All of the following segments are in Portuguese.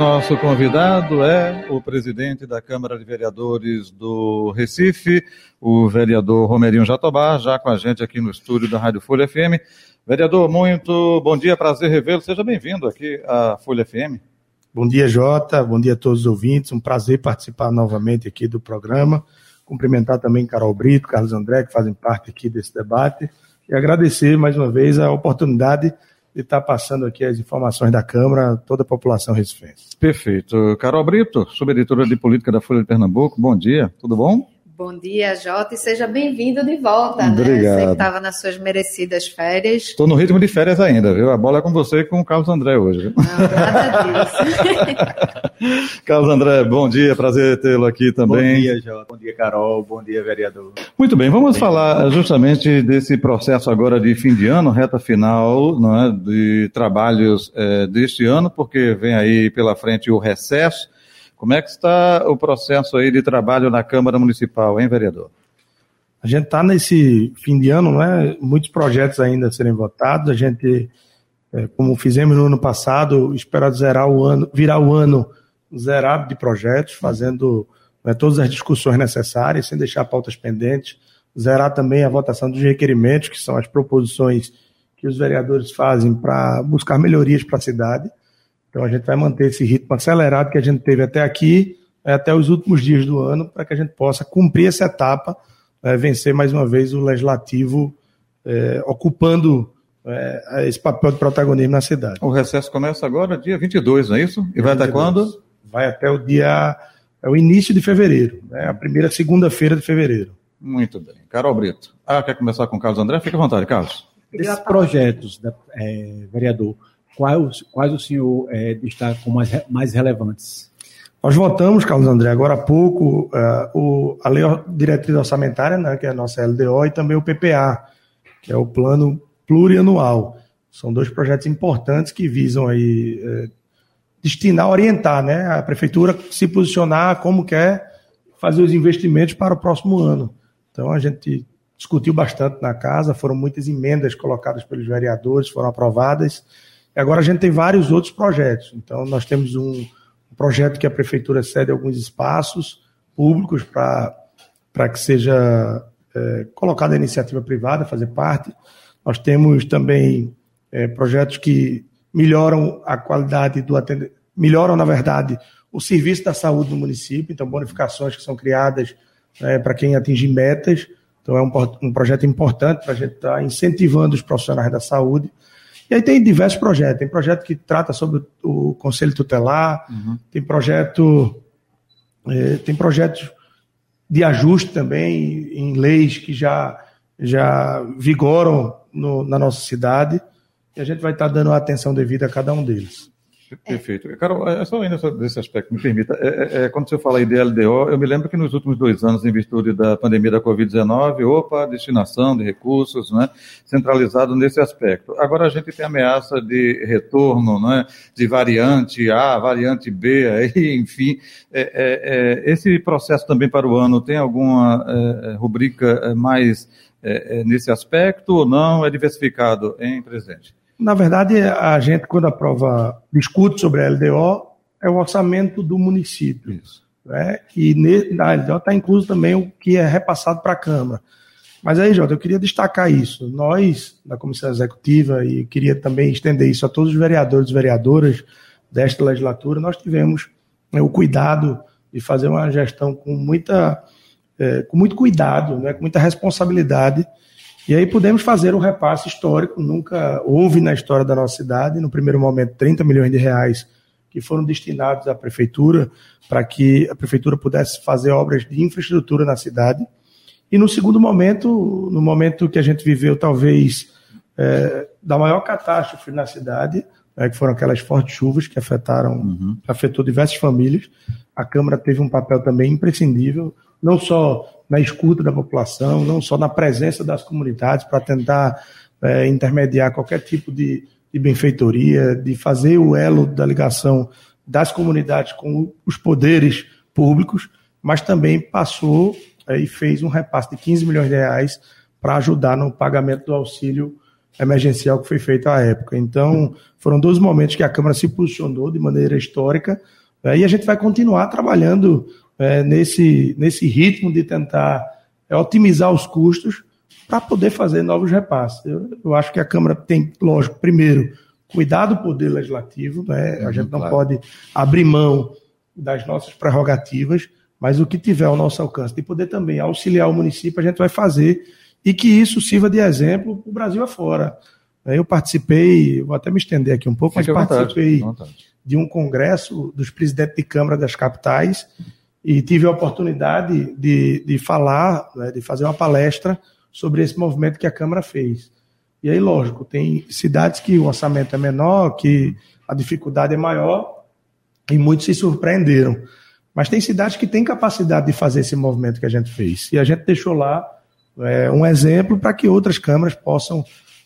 Nosso convidado é o presidente da Câmara de Vereadores do Recife, o vereador Romerinho Jatobá, já com a gente aqui no estúdio da Rádio Folha FM. Vereador, muito bom dia, prazer revê-lo. Seja bem-vindo aqui à Folha FM. Bom dia, Jota. Bom dia a todos os ouvintes. Um prazer participar novamente aqui do programa. Cumprimentar também Carol Brito, Carlos André, que fazem parte aqui desse debate. E agradecer mais uma vez a oportunidade de estar passando aqui as informações da Câmara toda a população recifense. Perfeito. Carol Brito, subeditora de política da Folha de Pernambuco, bom dia, tudo bom? Bom dia, Jota, e seja bem-vindo de volta. Né? Obrigado. Você que estava nas suas merecidas férias. Estou no ritmo de férias ainda, viu? A bola é com você e com o Carlos André hoje. Não, nada disso. Carlos André, bom dia, prazer tê-lo aqui também. Bom dia, Jota. Bom dia, Carol. Bom dia, vereador. Muito bem, vamos bem, falar justamente desse processo agora de fim de ano, reta final não é, de trabalhos é, deste ano, porque vem aí pela frente o recesso. Como é que está o processo aí de trabalho na Câmara Municipal, hein, vereador? A gente está nesse fim de ano, não é? Muitos projetos ainda a serem votados. A gente, é, como fizemos no ano passado, espera zerar o ano, virar o ano zerado de projetos, fazendo né, todas as discussões necessárias, sem deixar pautas pendentes. Zerar também a votação dos requerimentos, que são as proposições que os vereadores fazem para buscar melhorias para a cidade. Então a gente vai manter esse ritmo acelerado que a gente teve até aqui, é, até os últimos dias do ano, para que a gente possa cumprir essa etapa, é, vencer mais uma vez o legislativo é, ocupando é, esse papel de protagonismo na cidade. O recesso começa agora, dia 22, não é isso? E vai 22. até quando? Vai até o dia, é o início de fevereiro, né, a primeira segunda-feira de fevereiro. Muito bem. Carol Brito. Ah, quer começar com o Carlos André? Fica à vontade, Carlos. Esses projetos, é, vereador, quais, quais o senhor é, destaca como mais, mais relevantes? Nós votamos, Carlos André, agora há pouco, uh, o, a Lei Diretriz Orçamentária, né, que é a nossa LDO, e também o PPA, que é o Plano Plurianual. São dois projetos importantes que visam aí eh, destinar, orientar né, a Prefeitura se posicionar como quer fazer os investimentos para o próximo ano. Então a gente discutiu bastante na casa, foram muitas emendas colocadas pelos vereadores, foram aprovadas. Agora a gente tem vários outros projetos. Então, nós temos um, projeto que a prefeitura cede alguns espaços públicos para que seja é, colocada a iniciativa privada, fazer parte. Nós temos também é, projetos que melhoram a qualidade do atendimento, melhoram, na verdade, o serviço da saúde no município, então bonificações que são criadas é, para quem atingir metas. Então é um, um projeto importante para a gente estar tá incentivando os profissionais da saúde. E aí tem diversos projetos. Tem projeto que trata sobre o conselho tutelar, uhum. tem projeto, é, tem projetos de ajuste também em leis que já, já vigoram no, na nossa cidade. E a gente vai estar dando a atenção devida a cada um deles. Perfeito. Carol, é só ainda desse aspecto, me permita. É, é, é, quando você fala aí de LDO, eu me lembro que nos últimos dois anos, em virtude da pandemia da Covid-19, opa, destinação de recursos, né, centralizado nesse aspecto. Agora a gente tem ameaça de retorno, né, de variante A, variante B, aí, enfim. É, é, é esse processo também para o ano tem alguma rubrica mais nesse aspecto ou não? É diversificado em presente? Na verdade, a gente, quando aprova, discute sobre a LDO, é o orçamento do município. Isso. Né? E na LDO está incluso também o que é repassado para a Câmara. Mas aí, Jota, eu queria destacar isso. Nós, da Comissão Executiva, e queria também estender isso a todos os vereadores e vereadoras desta legislatura, nós tivemos né, o cuidado de fazer uma gestão com, muita, é, com muito cuidado, né, com muita responsabilidade e aí podemos fazer um repasse histórico, nunca houve na história da nossa cidade, no primeiro momento 30 milhões de reais que foram destinados à prefeitura para que a prefeitura pudesse fazer obras de infraestrutura na cidade. E no segundo momento, no momento que a gente viveu talvez é, da maior catástrofe na cidade, é, que foram aquelas fortes chuvas que afetaram, uhum. afetou diversas famílias, a Câmara teve um papel também imprescindível, não só na escuta da população, não só na presença das comunidades para tentar é, intermediar qualquer tipo de, de benfeitoria, de fazer o elo da ligação das comunidades com os poderes públicos, mas também passou é, e fez um repasse de 15 milhões de reais para ajudar no pagamento do auxílio emergencial que foi feito à época. Então, foram dois momentos que a Câmara se posicionou de maneira histórica é, e a gente vai continuar trabalhando é, nesse, nesse ritmo de tentar é, otimizar os custos para poder fazer novos repasses. Eu, eu, acho que a Câmara tem, lógico, primeiro, cuidar do poder legislativo, né? a uhum, gente não claro. pode abrir mão das nossas prerrogativas, mas o que tiver ao nosso alcance, de poder também auxiliar o município, a gente vai fazer e que isso sirva de exemplo para o Brasil afora. Eu participei, vou até me estender aqui um pouco, mas participei vontade, de um congresso dos presidentes de Câmara das capitais e tive a oportunidade de, de falar, né, de fazer uma palestra sobre esse movimento que a Câmara fez. E aí, lógico, tem cidades que o orçamento é menor, que a dificuldade é maior, e muitos se surpreenderam. Mas tem cidades que têm capacidade de fazer esse movimento que a gente fez. E a gente deixou lá é, um exemplo para que outras câmaras possam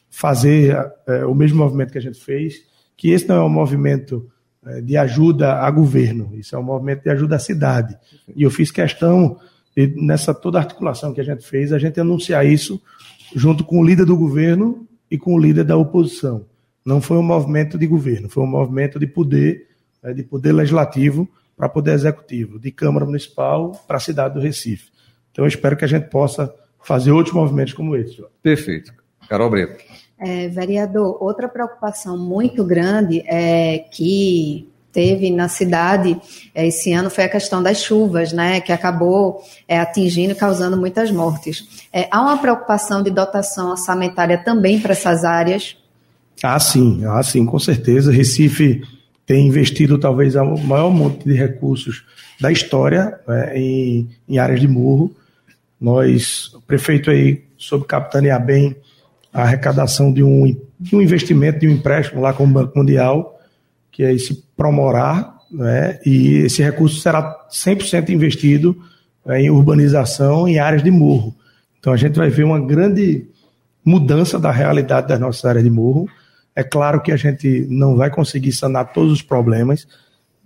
fazer é, o mesmo movimento que a gente fez, que esse não é um movimento de ajuda a governo, isso é um movimento de ajuda à cidade. E eu fiz questão, de, nessa toda articulação que a gente fez, a gente anunciar isso junto com o líder do governo e com o líder da oposição. Não foi um movimento de governo, foi um movimento de poder, de poder legislativo para poder executivo, de Câmara Municipal para a cidade do Recife. Então eu espero que a gente possa fazer outros movimentos como esse. Perfeito. Carol Brito. É, vereador, outra preocupação muito grande é que teve na cidade é, esse ano foi a questão das chuvas, né, que acabou é, atingindo e causando muitas mortes. É, há uma preocupação de dotação orçamentária também para essas áreas? Ah, sim, ah, sim, com certeza. Recife tem investido talvez o maior monte de recursos da história né, em, em áreas de morro. Nós, o prefeito aí, soube capitanear bem a arrecadação de um, de um investimento, de um empréstimo lá com o Banco Mundial, que é esse Promorar, né, e esse recurso será 100% investido né, em urbanização em áreas de morro. Então a gente vai ver uma grande mudança da realidade das nossas áreas de morro. É claro que a gente não vai conseguir sanar todos os problemas,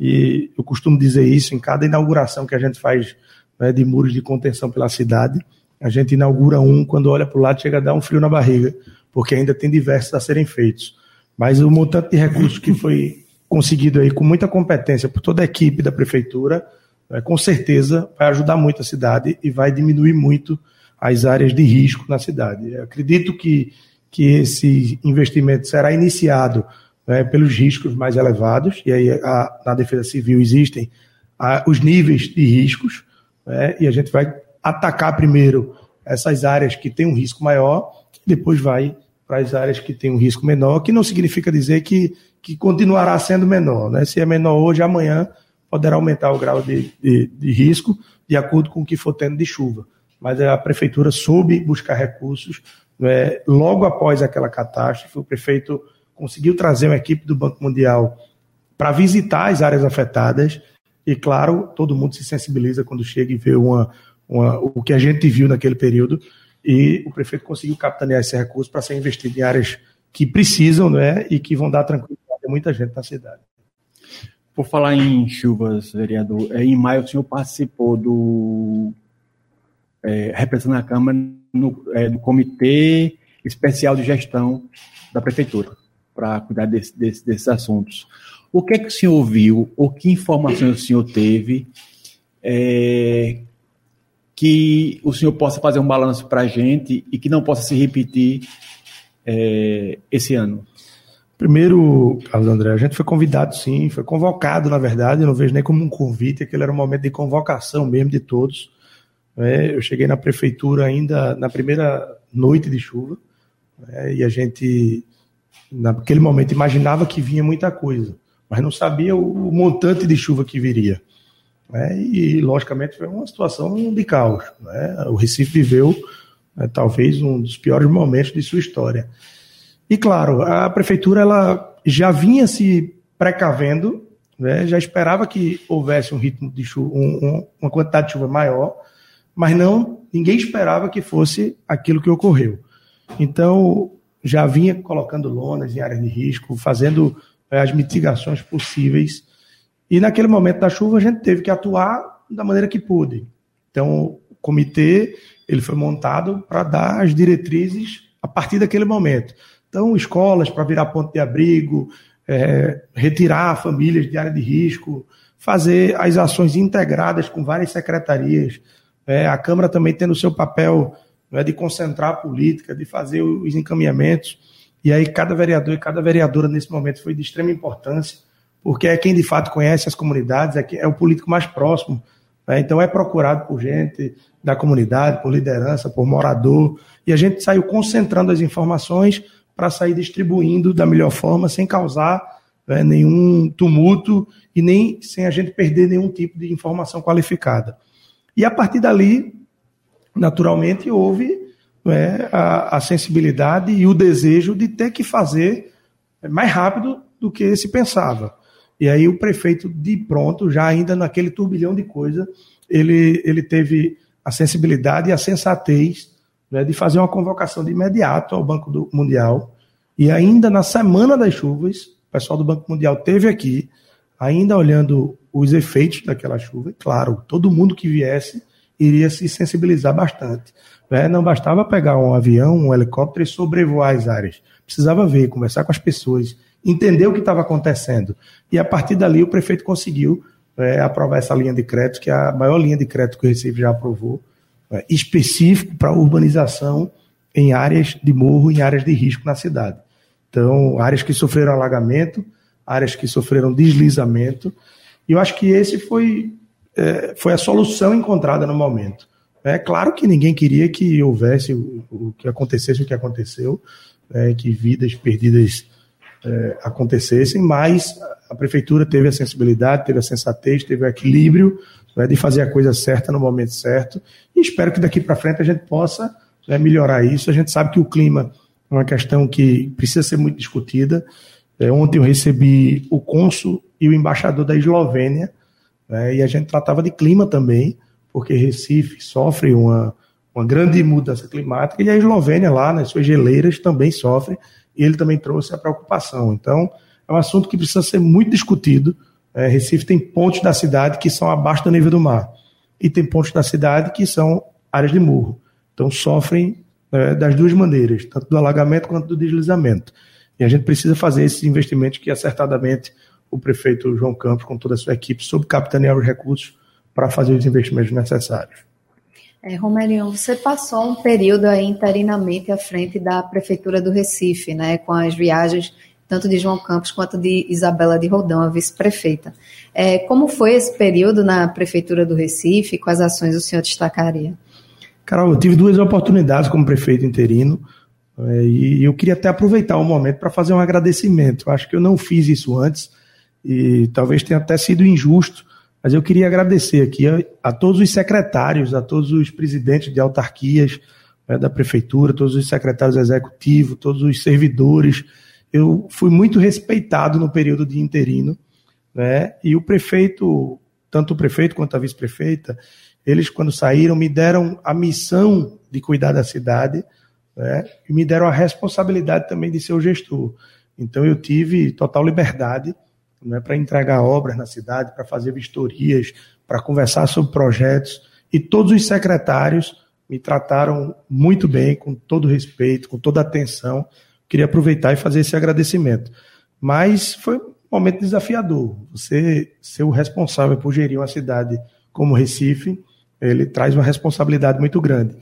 e eu costumo dizer isso em cada inauguração que a gente faz né, de muros de contenção pela cidade. A gente inaugura um, quando olha para o lado, chega a dar um frio na barriga, porque ainda tem diversos a serem feitos. Mas o montante de recursos que foi conseguido aí com muita competência por toda a equipe da prefeitura, né, com certeza vai ajudar muito a cidade e vai diminuir muito as áreas de risco na cidade. Eu acredito que, que esse investimento será iniciado né, pelos riscos mais elevados, e aí a, na Defesa Civil existem a, os níveis de riscos, né, e a gente vai atacar primeiro essas áreas que têm um risco maior, depois vai para as áreas que têm um risco menor, que não significa dizer que, que continuará sendo menor. Né? Se é menor hoje, amanhã poderá aumentar o grau de, de, de risco de acordo com o que for tendo de chuva. Mas a prefeitura soube buscar recursos né? logo após aquela catástrofe. O prefeito conseguiu trazer uma equipe do Banco Mundial para visitar as áreas afetadas. E, claro, todo mundo se sensibiliza quando chega e vê uma, uma, o que a gente viu naquele período, e o prefeito conseguiu capitanear esse recurso para ser investido em áreas que precisam né, e que vão dar tranquilidade a muita gente na cidade. Por falar em chuvas, vereador, é, em maio o senhor participou do. É, representando a Câmara no, é, do Comitê Especial de Gestão da Prefeitura, para cuidar desse, desse, desses assuntos. O que é que o senhor viu, ou que informações o senhor teve é, que o senhor possa fazer um balanço para a gente e que não possa se repetir é, esse ano? Primeiro, Carlos André, a gente foi convidado sim, foi convocado, na verdade, eu não vejo nem como um convite, aquele era um momento de convocação mesmo de todos. É, eu cheguei na prefeitura ainda na primeira noite de chuva, é, e a gente, naquele momento, imaginava que vinha muita coisa, mas não sabia o montante de chuva que viria. Né? E, logicamente, foi uma situação de caos. Né? O Recife viveu né, talvez um dos piores momentos de sua história. E, claro, a prefeitura ela já vinha se precavendo, né? já esperava que houvesse um ritmo de chuva, um, um, uma quantidade de chuva maior, mas não ninguém esperava que fosse aquilo que ocorreu. Então, já vinha colocando lonas em áreas de risco, fazendo é, as mitigações possíveis. E naquele momento da chuva a gente teve que atuar da maneira que pôde. Então, o comitê ele foi montado para dar as diretrizes a partir daquele momento. Então, escolas para virar ponto de abrigo, é, retirar famílias de área de risco, fazer as ações integradas com várias secretarias. É, a Câmara também tendo o seu papel né, de concentrar a política, de fazer os encaminhamentos. E aí, cada vereador e cada vereadora nesse momento foi de extrema importância, porque é quem de fato conhece as comunidades, é, é o político mais próximo. Né? Então, é procurado por gente da comunidade, por liderança, por morador. E a gente saiu concentrando as informações para sair distribuindo da melhor forma, sem causar né, nenhum tumulto e nem sem a gente perder nenhum tipo de informação qualificada. E a partir dali, naturalmente, houve né, a, a, sensibilidade e o desejo de ter que fazer mais rápido do que se pensava. E aí o prefeito, de pronto, já ainda naquele turbilhão de coisa, ele, ele teve a sensibilidade e a sensatez né, de fazer uma convocação de imediato ao Banco do Mundial. E ainda na semana das chuvas, o pessoal do Banco Mundial teve aqui, ainda olhando os efeitos daquela chuva. E, claro, todo mundo que viesse iria se sensibilizar bastante. Né? Não bastava pegar um avião, um helicóptero e sobrevoar as áreas. Precisava ver, conversar com as pessoas, entender o que estava acontecendo. E a partir dali o prefeito conseguiu é, aprovar essa linha de crédito, que é a maior linha de crédito que o Recife já aprovou, é, específico para urbanização em áreas de morro, em áreas de risco na cidade. Então, áreas que sofreram alagamento, áreas que sofreram deslizamento. E eu acho que esse foi, é, foi a solução encontrada no momento. É claro que ninguém queria que houvesse o, o que acontecesse o que aconteceu, é, que vidas perdidas é, acontecessem, mas a prefeitura teve a sensibilidade, teve a sensatez, teve o equilíbrio né, de fazer a coisa certa no momento certo. E espero que daqui para frente a gente possa né, melhorar isso. A gente sabe que o clima é uma questão que precisa ser muito discutida. É, ontem eu recebi o cônsul e o embaixador da Eslovênia, né, e a gente tratava de clima também, porque Recife sofre uma, uma grande mudança climática, e a Eslovênia lá, nas suas geleiras, também sofre, e ele também trouxe a preocupação. Então, é um assunto que precisa ser muito discutido. É, Recife tem pontos da cidade que são abaixo do nível do mar, e tem pontos da cidade que são áreas de morro. Então, sofrem é, das duas maneiras, tanto do alagamento quanto do deslizamento. E a gente precisa fazer esses investimentos que acertadamente o prefeito João Campos, com toda a sua equipe, sob capitanear os recursos para fazer os investimentos necessários. É, você passou um período aí interinamente à frente da Prefeitura do Recife, né, com as viagens tanto de João Campos quanto de Isabela de Rodão, a vice-prefeita. É, como foi esse período na Prefeitura do Recife? Quais ações o senhor destacaria? Carol, eu tive duas oportunidades como prefeito interino é, e eu queria até aproveitar o momento para fazer um agradecimento. Eu acho que eu não fiz isso antes e talvez tenha até sido injusto, mas eu queria agradecer aqui a, a todos os secretários, a todos os presidentes de autarquias né, da prefeitura, todos os secretários executivos, todos os servidores. Eu fui muito respeitado no período de interino, né? E o prefeito, tanto o prefeito quanto a vice-prefeita, eles, quando saíram, me deram a missão de cuidar da cidade né, e me deram a responsabilidade também de ser o gestor. Então, eu tive total liberdade né, para entregar obras na cidade, para fazer vistorias, para conversar sobre projetos. E todos os secretários me trataram muito bem, com todo respeito, com toda atenção. Queria aproveitar e fazer esse agradecimento. Mas foi um momento desafiador. Você ser o responsável por gerir uma cidade como Recife ele traz uma responsabilidade muito grande.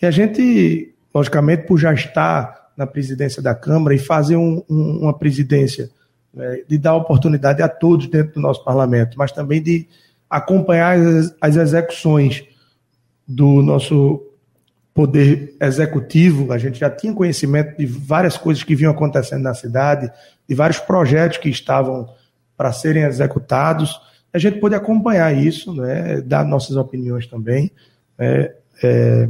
E a gente, logicamente, por já estar na presidência da Câmara e fazer um, um, uma presidência né, de dar oportunidade a todos dentro do nosso parlamento, mas também de acompanhar as, execuções do nosso poder executivo, a gente já tinha conhecimento de várias coisas que vinham acontecendo na cidade, de vários projetos que estavam para serem executados a gente pode acompanhar isso, né, dar nossas opiniões também, é, é,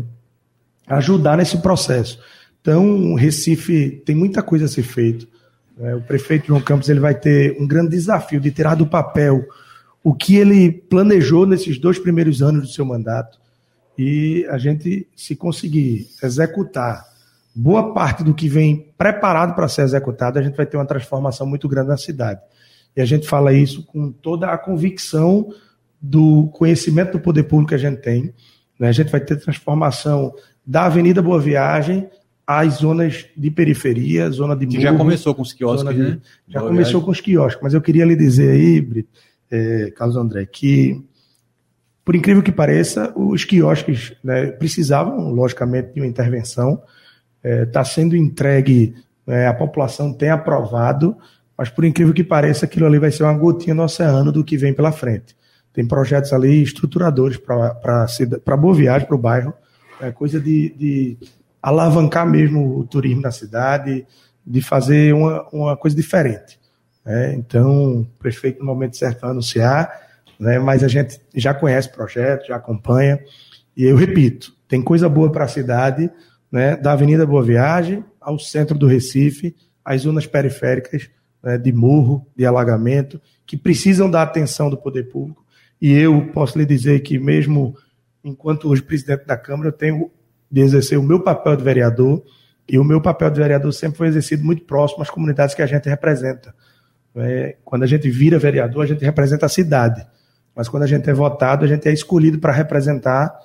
ajudar nesse processo. Então, Recife tem muita coisa a ser feito. Né? O prefeito João Campos ele vai ter um grande desafio de tirar do papel o que ele planejou nesses dois primeiros anos do seu mandato e a gente, se conseguir executar boa parte do que vem preparado para ser executado, a gente vai ter uma transformação muito grande na cidade. E a gente fala isso com toda a convicção do conhecimento do poder público que a gente tem. Né? A gente vai ter transformação da Avenida Boa Viagem às zonas de periferia, zona de Que já começou com os quiosques, de, né? Já Boa começou viagem. com os quiosques, mas eu queria lhe dizer aí, Brito, é, Carlos André, que por incrível que pareça, os quiosques né, precisavam, logicamente, de uma intervenção. Está sendo entregue, né, a população tem aprovado, mas por incrível que pareça, aquilo ali vai ser uma gotinha no oceano do que vem pela frente. Tem projetos ali estruturadores para Boa Viagem, para o bairro, é coisa de, de alavancar mesmo o turismo na cidade, de fazer uma, uma coisa diferente. né? Então, o prefeito, no momento certo, vai anunciar, né? mas a gente já conhece o projeto, já acompanha, e eu repito, tem coisa boa para a cidade, né? da Avenida Boa Viagem ao centro do Recife, às zonas periféricas né? de morro, de alagamento, que precisam da atenção do poder público, e eu posso lhe dizer que mesmo enquanto hoje presidente da Câmara, eu tenho de exercer o meu papel de vereador, e o meu papel de vereador sempre foi exercido muito próximo às comunidades que a gente representa. É, quando a gente vira vereador, a gente representa a cidade. Mas quando a gente é votado, a gente é escolhido para representar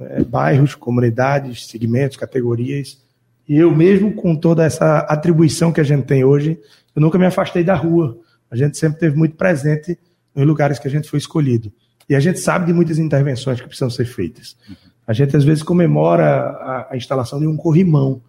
é, bairros, comunidades, segmentos, categorias. E eu mesmo, com toda essa atribuição que a gente tem hoje, eu nunca me afastei da rua. A gente sempre teve muito presente nos lugares que a gente foi escolhido. E a gente sabe de muitas intervenções que precisam ser feitas. A gente às vezes comemora a, a instalação de um corrimão.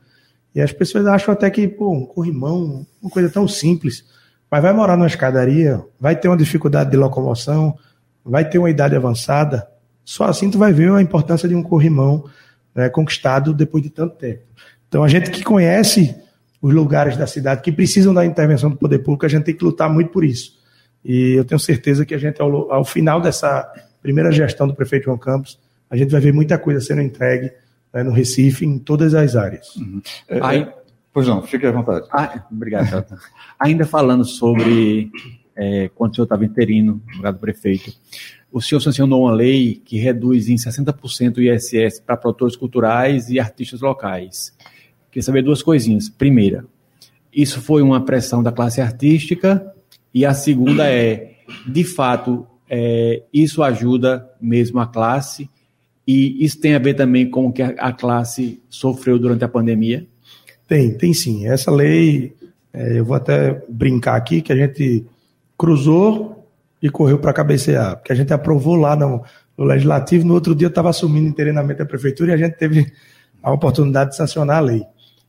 E as pessoas acham até que, pô, um corrimão, uma coisa tão simples. Mas vai morar numa escadaria, vai ter uma dificuldade de locomoção, vai ter uma idade avançada. Só assim tu vai ver a importância de um corrimão né, conquistado depois de tanto tempo. Então a gente que conhece os lugares da cidade que precisam da intervenção do poder público, a gente tem que lutar muito por isso. E eu tenho certeza que a gente, ao, ao final dessa primeira gestão do prefeito João Campos, a gente vai ver muita coisa sendo entregue né, no Recife, em todas as áreas. Uhum. É, Aí- é, pois não, fique à vontade. Ah, obrigado, Jota. Ainda falando sobre é, quando o senhor estava interino, no lugar do prefeito, o senhor sancionou uma lei que reduz em 60% o ISS para produtores culturais e artistas locais. Queria saber duas coisinhas. Primeira, isso foi uma pressão da classe artística, e a segunda é, de fato, é, isso ajuda mesmo a classe, e isso tem a ver também com o que a, classe sofreu durante a pandemia? Tem, tem sim. Essa lei, é, eu vou até brincar aqui, que a gente cruzou e correu para cabecear, porque a gente aprovou lá no, no Legislativo, no outro dia estava assumindo interinamente a Prefeitura e a gente teve a oportunidade de sancionar a lei.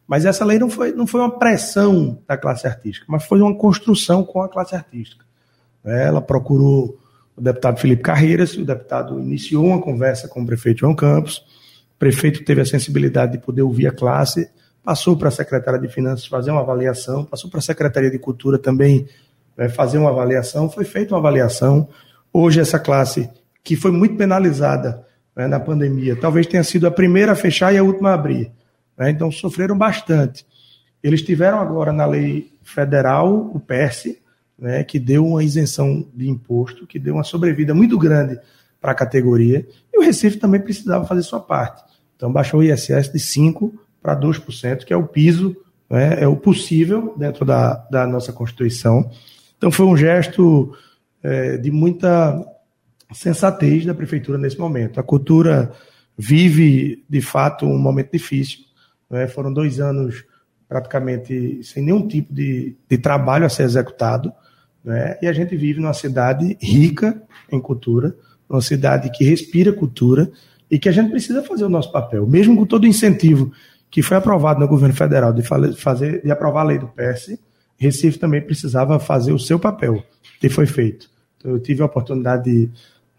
Mas essa lei não foi, não foi uma pressão da classe artística, mas foi uma construção com a classe artística. Ela procurou o deputado Felipe Carreiras, o deputado iniciou uma conversa com o prefeito João Campos, o prefeito teve a sensibilidade de poder ouvir a classe, passou para a secretária de Finanças fazer uma avaliação, passou para a Secretaria de Cultura também né, fazer uma avaliação, foi feita uma avaliação. Hoje, essa classe, que foi muito penalizada né, na pandemia, talvez tenha sido a primeira a fechar e a última a abrir. né, então, sofreram bastante. Eles tiveram agora na lei federal o PERSE, né, que deu uma isenção de imposto, que deu uma sobrevida muito grande para a categoria, e o Recife também precisava fazer sua parte. Então, baixou o ISS de 5% para 2%, que é o piso, né, é o possível dentro da, da nossa Constituição. Então, foi um gesto é, de muita sensatez da Prefeitura nesse momento. A cultura vive, de fato, um momento difícil. Né? Foram dois anos praticamente sem nenhum tipo de, de trabalho a ser executado. Né? E a gente vive numa cidade rica em cultura, uma cidade que respira cultura e que a gente precisa fazer o nosso papel, mesmo com todo o incentivo que foi aprovado no governo federal de, fazer, de aprovar a lei do PS, Recife também precisava fazer o seu papel, que foi feito. Então, eu tive a oportunidade de,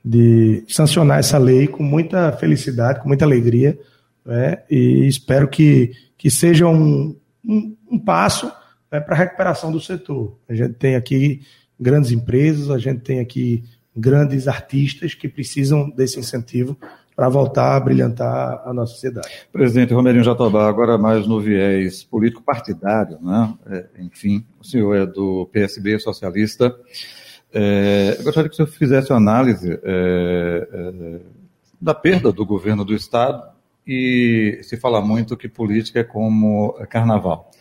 de sancionar essa lei com muita felicidade, com muita alegria, né? e espero que, que seja um, um, um passo né, para a recuperação do setor. A gente tem aqui grandes empresas, a gente tem aqui grandes artistas que precisam desse incentivo para voltar a brilhantar a nossa cidade. Presidente Romerinho Jatobá, agora mais no viés político-partidário, né? É, enfim, o senhor é do PSB socialista. É, eu gostaria que o senhor fizesse uma análise é, da perda do governo do Estado e se fala muito que política é como carnaval.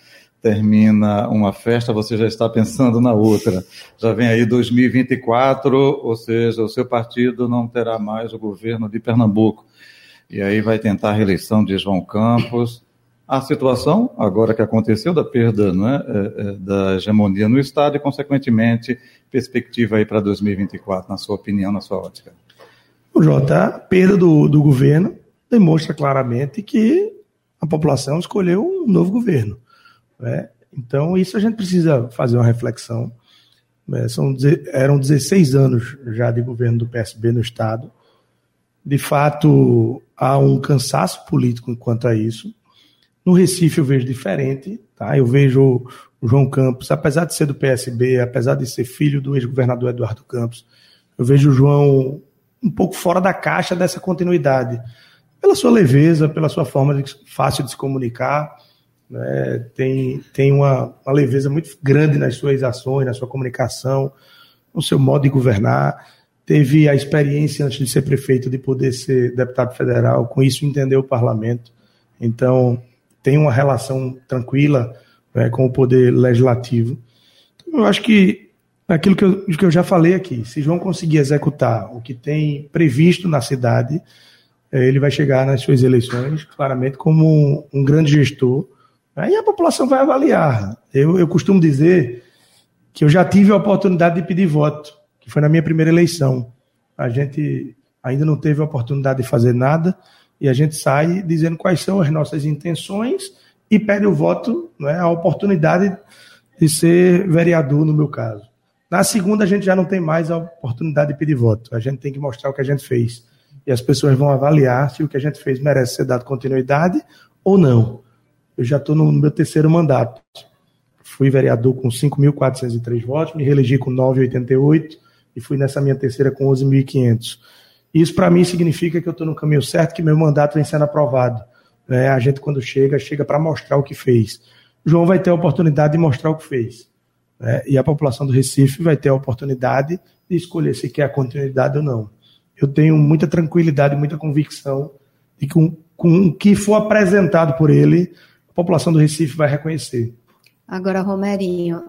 Termina uma festa, você já está pensando na outra. Já vem aí 2024, ou seja, o seu partido não terá mais o governo de Pernambuco. E aí vai tentar a reeleição de João Campos. A situação, agora que aconteceu, da perda né, da hegemonia no Estado e, consequentemente, perspectiva aí para 2024, na sua opinião, na sua ótica. O Jota, a perda do, do governo demonstra claramente que a população escolheu um novo governo. Né? Então, isso a gente precisa fazer uma reflexão. Né? São, eram 16 anos já de governo do PSB no Estado. De fato, há um cansaço político quanto a isso. No Recife eu vejo diferente. Tá? Eu vejo o João Campos, apesar de ser do PSB, apesar de ser filho do ex-governador Eduardo Campos, eu vejo o João um pouco fora da caixa dessa continuidade. Pela sua leveza, pela sua forma de, fácil de se comunicar, né? tem, tem uma, uma leveza muito grande nas suas ações, na sua comunicação, no seu modo de governar. Teve a experiência antes de ser prefeito de poder ser deputado federal, com isso entendeu o parlamento. Então, tem uma relação tranquila né, com o poder legislativo. Então, eu acho que aquilo que eu, que eu já falei aqui. Se João conseguir executar o que tem previsto na cidade, eh, ele vai chegar nas suas eleições claramente como um, um grande gestor. Aí a população vai avaliar. Eu, eu costumo dizer que eu já tive a oportunidade de pedir voto, que foi na minha primeira eleição. A gente ainda não teve a oportunidade de fazer nada e a gente sai dizendo quais são as nossas intenções e pede o voto, né, a oportunidade de ser vereador, no meu caso. Na segunda, a gente já não tem mais a oportunidade de pedir voto. A gente tem que mostrar o que a gente fez. E as pessoas vão avaliar se o que a gente fez merece ser dado continuidade ou não. Eu já estou no meu terceiro mandato. Fui vereador com 5.403 votos, me reelegi com 988 e fui nessa minha terceira com 11.500. Isso, para mim, significa que eu estou no caminho certo, que meu mandato vem sendo aprovado. É, a gente, quando chega, chega para mostrar o que fez. João vai ter a oportunidade de mostrar o que fez. Né? E a população do Recife vai ter a oportunidade de escolher se quer a continuidade ou não. Eu tenho muita tranquilidade, muita convicção de que com, com o que for apresentado por ele, população do Recife vai reconhecer. Agora, Romerinho,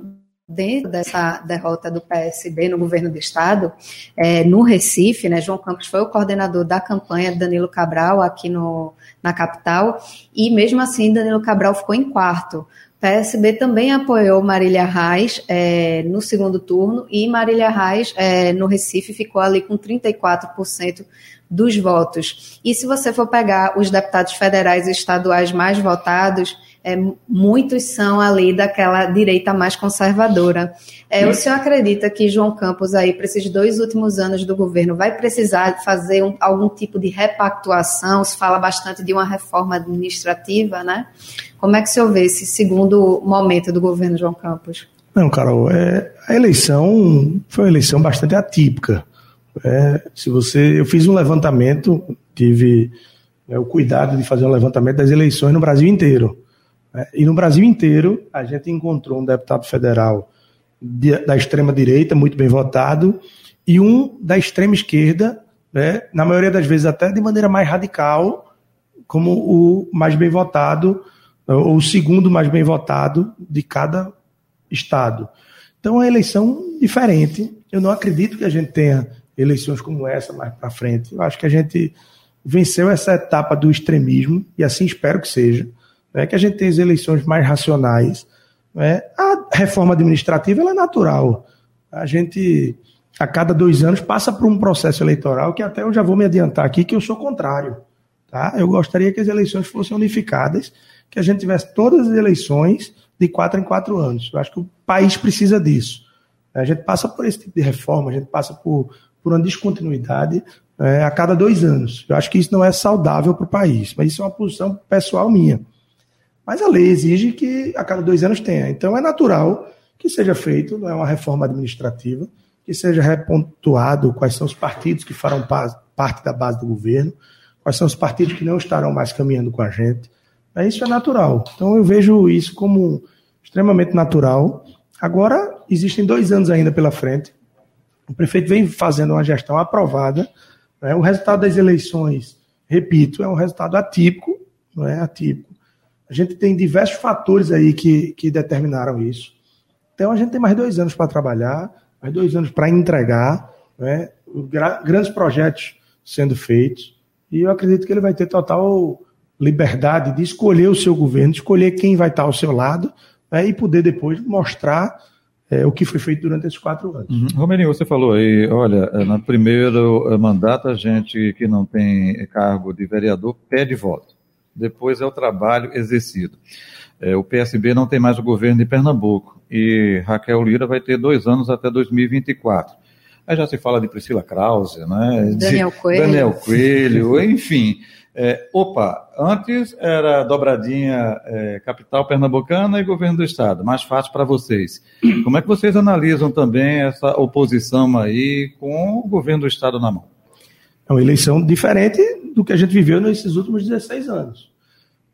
dentro dessa derrota do PSB no governo do estado, é, no Recife, né, João Campos foi o coordenador da campanha de Danilo Cabral aqui no, na capital, e mesmo assim Danilo Cabral ficou em quarto. PSB também apoiou Marília Reis é, no segundo turno e Marília Reis é, no Recife ficou ali com 34% dos votos. E se você for pegar os deputados federais e estaduais mais votados, é, muitos são ali daquela direita mais conservadora. É, o senhor acredita que João Campos, aí, para esses dois últimos anos do governo, vai precisar fazer um, algum tipo de repactuação? Se fala bastante de uma reforma administrativa, né? Como é que o senhor vê esse segundo momento do governo João Campos? Não, Carol, é, a eleição foi uma eleição bastante atípica. É, se você, eu fiz um levantamento, tive é, o cuidado de fazer um levantamento das eleições no Brasil inteiro. Né? E no Brasil inteiro, a gente encontrou um deputado federal de, da extrema-direita, muito bem votado, e um da extrema-esquerda, né? na maioria das vezes até de maneira mais radical, como o mais bem votado, ou o segundo mais bem votado de cada estado. Então, é uma eleição diferente. Eu não acredito que a gente tenha eleições como essa mais para frente. Eu acho que a gente venceu essa etapa do extremismo, e assim espero que seja né, que a gente tenha as eleições mais racionais. Né? A reforma administrativa é natural. A gente, a cada dois anos, passa por um processo eleitoral que até eu já vou me adiantar aqui que eu sou contrário. Tá? Eu gostaria que as eleições fossem unificadas, que a gente tivesse todas as eleições de quatro em quatro anos. Eu acho que o país precisa disso. A gente passa por esse tipo de reforma, a gente passa por, por uma descontinuidade é, a cada dois anos. Eu acho que isso não é saudável para o país, mas isso é uma posição pessoal minha. Mas a lei exige que a cada dois anos tenha. Então é natural que seja feito, não é uma reforma administrativa, que seja repontuado quais são os partidos que farão parte da base do governo, quais são os partidos que não estarão mais caminhando com a gente. É, isso é natural. Então eu vejo isso como extremamente natural. Agora, existem dois anos ainda pela frente. O prefeito vem fazendo uma gestão aprovada. Né? O resultado das eleições repito, é um resultado atípico, não é atípico. A gente tem diversos fatores aí que, que determinaram isso. Então a gente tem mais dois anos para trabalhar, mais dois anos para entregar, né? grandes projetos sendo feitos, e eu acredito que ele vai ter total liberdade de escolher o seu governo, escolher quem vai estar ao seu lado, né? e poder depois mostrar é, o que foi feito durante esses quatro anos. Uhum. Romerinho, você falou aí, olha, é, no primeiro é, mandato a gente que não tem cargo de vereador pede voto. Depois é o trabalho exercido. É, o PSB não tem mais o governo de Pernambuco e Raquel Lira vai ter dois anos até 2024. Aí já se fala de Priscila Krause, né? Daniel Coelho. Daniel Coelho, enfim. É, opa, antes era dobradinha é, capital pernambucana e governo do estado, mais fácil para vocês. Como é que vocês analisam também essa oposição aí com o governo do estado na mão? É uma eleição diferente do que a gente viveu nesses últimos 16 anos.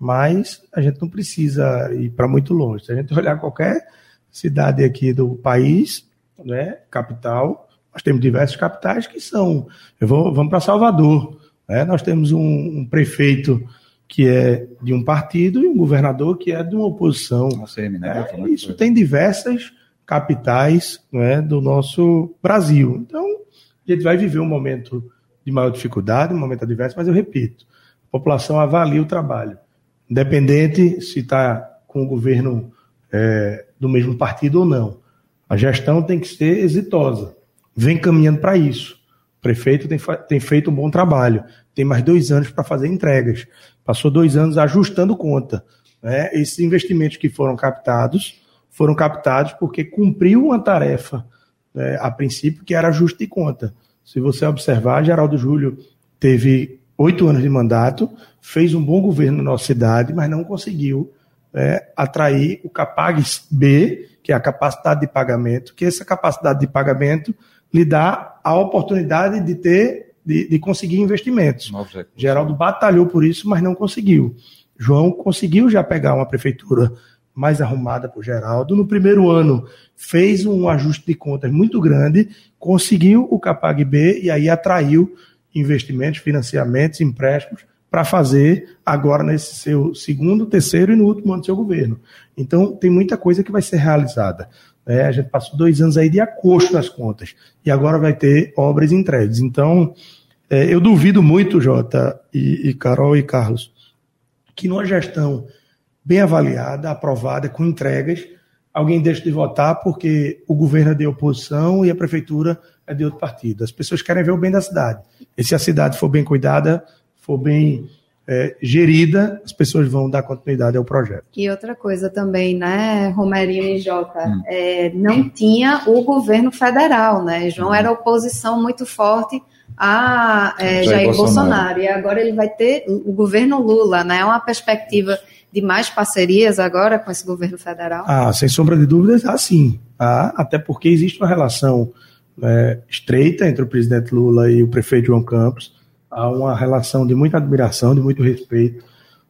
Mas a gente não precisa ir para muito longe. Se a gente olhar qualquer cidade aqui do país, né, capital, nós temos diversas capitais que são. Eu vou, vamos para Salvador. Né? Nós temos um, um, prefeito que é de um partido e um governador que é de uma oposição. ACM, né? É, isso tem diversas capitais né, do nosso Brasil. Então, a gente vai viver um momento de maior dificuldade, um momento adverso, mas eu repito, a população avalia o trabalho. Independente se está com o governo é, do mesmo partido ou não. A gestão tem que ser exitosa. Vem caminhando para isso prefeito tem, tem feito um bom trabalho. Tem mais dois anos para fazer entregas. Passou dois anos ajustando conta. Né? Esses investimentos que foram captados foram captados porque cumpriu uma tarefa, né, a princípio, que era ajuste de conta. Se você observar, Geraldo Júlio teve oito anos de mandato, fez um bom governo na nossa cidade, mas não conseguiu né, atrair o Capag B, que é a capacidade de pagamento, que essa capacidade de pagamento lhe dá a oportunidade de ter, de, de conseguir investimentos. Geraldo batalhou por isso, mas não conseguiu. João conseguiu já pegar uma prefeitura mais arrumada por Geraldo. No primeiro ano, fez um ajuste de contas muito grande, conseguiu o Capag B e aí atraiu investimentos, financiamentos, empréstimos para fazer agora nesse seu segundo, terceiro e no último ano do seu governo. Então, tem muita coisa que vai ser realizada. É, a gente passou dois anos aí de acordo nas contas e agora vai ter obras entregues. Então, é, eu duvido muito, Jota, e, e Carol e Carlos, que numa gestão bem avaliada, aprovada, com entregas, alguém deixe de votar porque o governo é de oposição e a prefeitura é de outro partido. As pessoas querem ver o bem da cidade. E se a cidade for bem cuidada, for bem é, gerida, as pessoas vão dar continuidade ao projeto. E outra coisa também, né, Romerinho e Jota, hum. é, não tinha o governo federal, né? João hum. era oposição muito forte a é, Jair, Jair Bolsonaro. Bolsonaro. E agora ele vai ter o governo Lula, né? É uma perspectiva de mais parcerias agora com esse governo federal? Ah, sem sombra de dúvidas, ah, sim. Ah, até porque existe uma relação né, estreita entre o presidente Lula e o prefeito João Campos há uma relação de muita admiração, de muito respeito.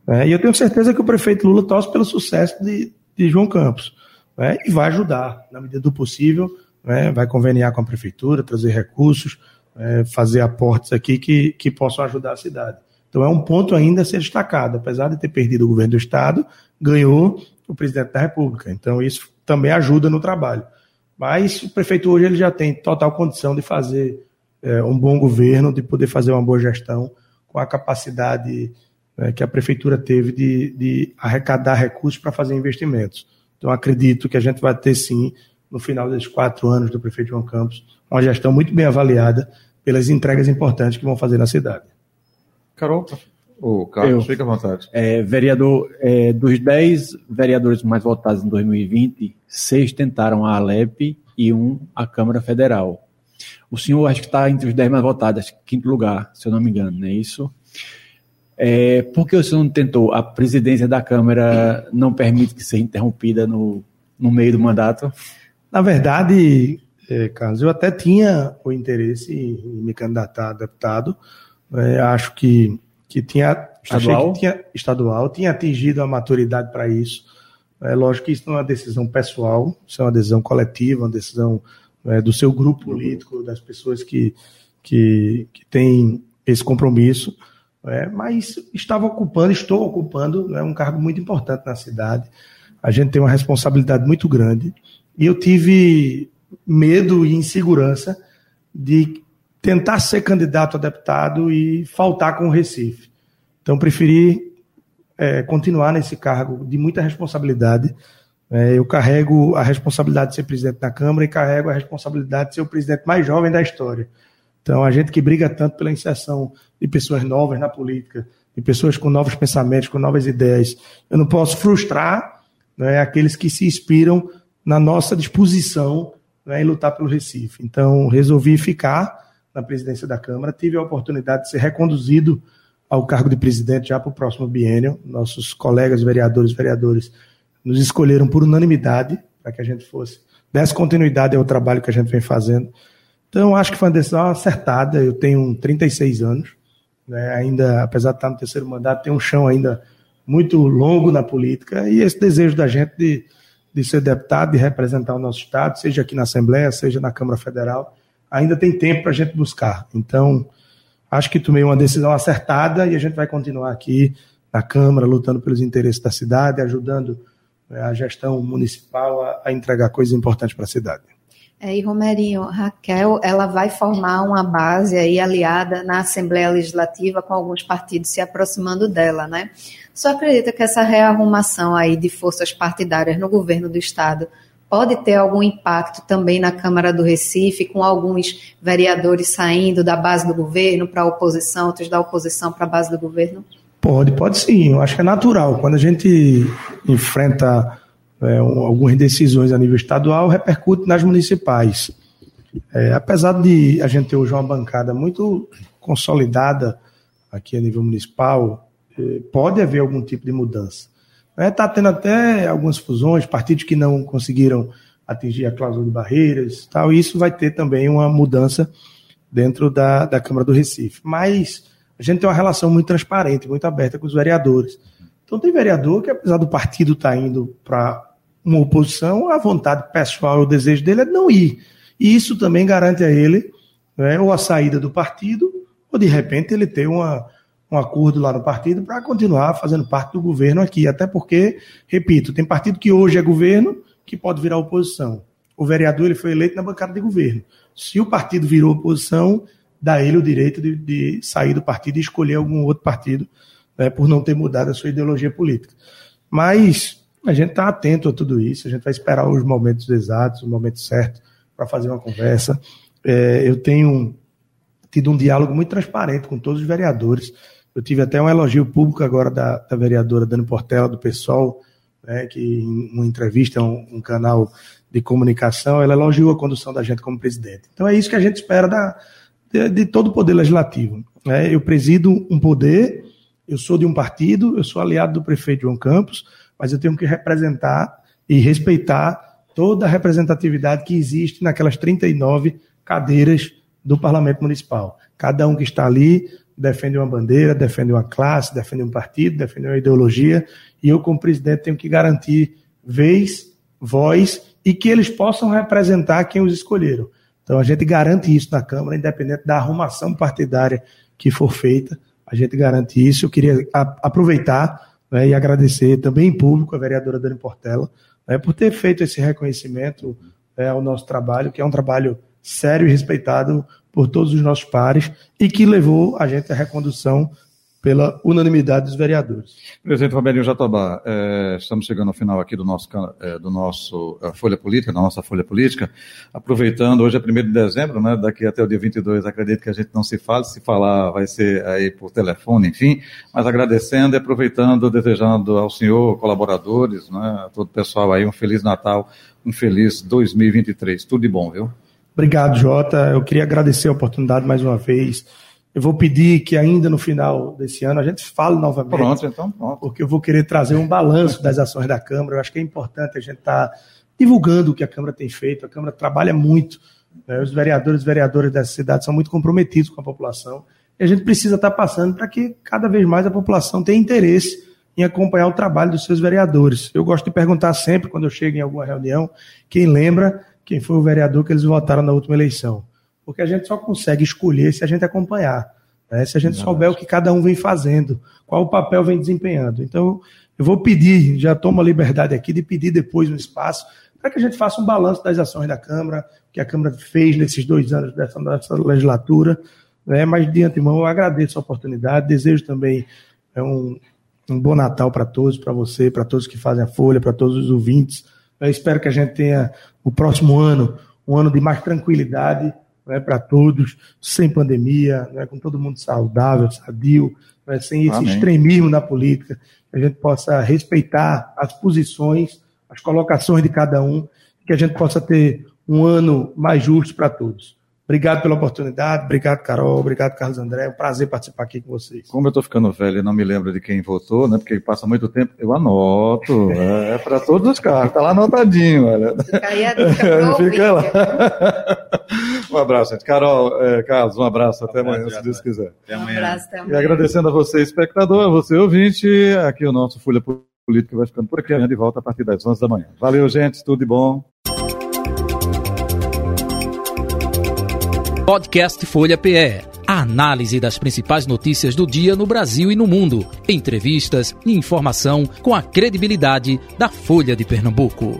Né? E eu tenho certeza que o prefeito Lula torce pelo sucesso de, de João Campos né? e vai ajudar, na medida do possível, né? vai conveniar com a prefeitura, trazer recursos, né? fazer aportes aqui que, que possam ajudar a cidade. Então é um ponto ainda a ser destacado. Apesar de ter perdido o governo do Estado, ganhou o presidente da República. Então isso também ajuda no trabalho. Mas o prefeito hoje ele já tem total condição de fazer é, um bom governo, de poder fazer uma boa gestão com a capacidade né, que a prefeitura teve de, de arrecadar recursos para fazer investimentos. Então, acredito que a gente vai ter, sim, no final desses quatro anos do prefeito João Campos, uma gestão muito bem avaliada pelas entregas importantes que vão fazer na cidade. Carol, o Carlos, fica à vontade. É, vereador, é, dos dez vereadores mais votados em 2020, seis tentaram a Alep e um a Câmara Federal. O senhor acho que está entre os 10 mais votados, quinto lugar, se eu não me engano, não é isso? É, por que o senhor não tentou? A presidência da Câmara não permite que seja interrompida no, no meio do mandato? Na verdade, é, Carlos, eu até tinha o interesse em me candidatar a deputado. É, acho que, que tinha. Estadual? Que tinha, estadual, tinha atingido a maturidade para isso. É lógico que isso não é uma decisão pessoal, isso é uma decisão coletiva, uma decisão é, do seu grupo político, das pessoas que, que, que têm esse compromisso. é, mas estava ocupando, estou ocupando né, um cargo muito importante na cidade. A gente tem uma responsabilidade muito grande e eu tive medo e insegurança de tentar ser candidato a deputado e faltar com o Recife. Então, preferi é, continuar nesse cargo de muita responsabilidade. É, eu carrego a responsabilidade de ser presidente da Câmara e carrego a responsabilidade de ser o presidente mais jovem da história. Então, a gente que briga tanto pela inserção de pessoas novas na política, de pessoas com novos pensamentos, com novas ideias, eu não posso frustrar né, aqueles que se inspiram na nossa disposição né, em lutar pelo Recife. Então, resolvi ficar na presidência da Câmara, tive a oportunidade de ser reconduzido ao cargo de presidente já para o próximo biênio. Nossos colegas vereadores e vereadores nos escolheram por unanimidade para que a gente fosse desse continuidade ao trabalho que a gente vem fazendo. Então, acho que foi uma decisão acertada. Eu tenho 36 anos, né, ainda, apesar de estar no terceiro mandato, tenho um chão ainda muito longo na política e esse desejo da gente de, de ser deputado, de representar o nosso Estado, seja aqui na Assembleia, seja na Câmara Federal, ainda tem tempo para a gente buscar. Então, acho que tomei uma decisão acertada e a gente vai continuar aqui na Câmara, lutando pelos interesses da cidade, ajudando a gestão municipal a, a entregar coisas importantes para a cidade. É, e Romerinho, Raquel, ela vai formar uma base aí aliada na Assembleia Legislativa com alguns partidos se aproximando dela, né? Só acredita que essa rearrumação aí de forças partidárias no governo do estado pode ter algum impacto também na Câmara do Recife, com alguns vereadores saindo da base do governo para a oposição, outros da oposição para a base do governo? Pode, pode sim. Eu acho que é natural. Quando a gente enfrenta é, algumas decisões a nível estadual, repercute nas municipais. É, apesar de a gente ter hoje uma bancada muito consolidada aqui a nível municipal, é, pode haver algum tipo de mudança. Está é, tendo até algumas fusões, partidos que não conseguiram atingir a cláusula de barreiras, tal, e isso vai ter também uma mudança dentro da, da Câmara do Recife. Mas a gente tem uma relação muito transparente, muito aberta com os vereadores. Então tem vereador que, apesar do partido estar tá indo para uma oposição, a vontade pessoal, o desejo dele é não ir. E isso também garante a ele né, ou a saída do partido, ou de repente ele ter uma, um acordo lá no partido para continuar fazendo parte do governo aqui. Até porque, repito, tem partido que hoje é governo que pode virar oposição. O vereador ele foi eleito na bancada de governo. Se o partido virou oposição, dá ele o direito de, de sair do partido e escolher algum outro partido né, por não ter mudado a sua ideologia política. Mas a gente está atento a tudo isso, a gente vai esperar os momentos exatos, o momento certo para fazer uma conversa. É, eu tenho tido um diálogo muito transparente com todos os vereadores. Eu tive até um elogio público agora da, da vereadora Dani Portela, do PSOL, né, que em uma entrevista um, um, canal de comunicação, ela elogiou a condução da gente como presidente. Então é isso que a gente espera da, de, de todo o poder legislativo. Né? Eu presido um poder, eu sou de um partido, eu sou aliado do prefeito João Campos, mas eu tenho que representar e respeitar toda a representatividade que existe naquelas 39 cadeiras do Parlamento Municipal. Cada um que está ali defende uma bandeira, defende uma classe, defende um partido, defende uma ideologia, e eu, como presidente, tenho que garantir vez, voz e que eles possam representar quem os escolheram. Então a gente garante isso na Câmara, independente da arrumação partidária que for feita, a gente garante isso. Eu queria aproveitar né, e agradecer também em público a vereadora Dani Portela né, por ter feito esse reconhecimento né, ao nosso trabalho, que é um trabalho sério e respeitado por todos os nossos pares e que levou a gente à recondução pela unanimidade dos vereadores. Presidente Romerinho Jatobá, é, estamos chegando ao final aqui do nosso, é, do nosso é, Folha Política, da nossa Folha Política, aproveitando, hoje é 1 de dezembro, né, daqui até o dia 22, acredito que a gente não se fale, se falar vai ser aí por telefone, enfim, mas agradecendo e aproveitando, desejando ao senhor, colaboradores, né, a todo o pessoal aí um Feliz Natal, um feliz 2023, tudo de bom, viu? Obrigado, Jota. Eu queria agradecer a oportunidade mais uma vez. Eu vou pedir que ainda no final desse ano a gente fale novamente. Pronto, então pronto. Porque eu vou querer trazer um balanço das ações da Câmara. Eu acho que é importante a gente estar tá divulgando o que a Câmara tem feito. A Câmara trabalha muito. Né? Os vereadores e vereadoras dessa cidade são muito comprometidos com a população. E a gente precisa estar tá passando para que cada vez mais a população tenha interesse em acompanhar o trabalho dos seus vereadores. Eu gosto de perguntar sempre, quando eu chego em alguma reunião, quem lembra quem foi o vereador que eles votaram na última eleição. Porque a gente só consegue escolher se a gente acompanhar. Né? Se a gente souber o que cada um vem fazendo, qual o papel vem desempenhando. Então, eu vou pedir, já tomo a liberdade aqui de pedir depois um espaço para que a gente faça um balanço das ações da Câmara, que a Câmara fez nesses dois anos dessa, dessa legislatura. Né? Mas, de antemão, eu agradeço a oportunidade, desejo também é, um, um bom Natal para todos, para você, para todos que fazem a Folha, para todos os ouvintes. Eu espero que a gente tenha o próximo ano um ano de mais tranquilidade né, para todos, sem pandemia, né, com todo mundo saudável, sadio, né, sem esse Amém. extremismo na política, que a gente possa respeitar as posições, as colocações de cada um, que a gente possa ter um ano mais justo para todos. Obrigado pela oportunidade, obrigado, Carol, obrigado, Carlos André. É um prazer participar aqui com vocês. Como eu estou ficando velho e não me lembro de quem votou, né? Porque passa muito tempo, eu anoto. é, é para todos os carros, está lá anotadinho, olha. Fica aí a dica Fica lá. um abraço, gente. Carol, é, Carlos, um abraço. Um até abraço, amanhã, se Deus quiser. Até amanhã. Um abraço, até amanhã. E agradecendo a você, espectador, a você, ouvinte, aqui o nosso Folha Política vai ficando por aqui. Amanhã de volta a partir das 11 da manhã. Valeu, gente. Tudo de bom. Podcast Folha PE. A análise das principais notícias do dia no Brasil e no mundo. Entrevistas e informação com a credibilidade da Folha de Pernambuco.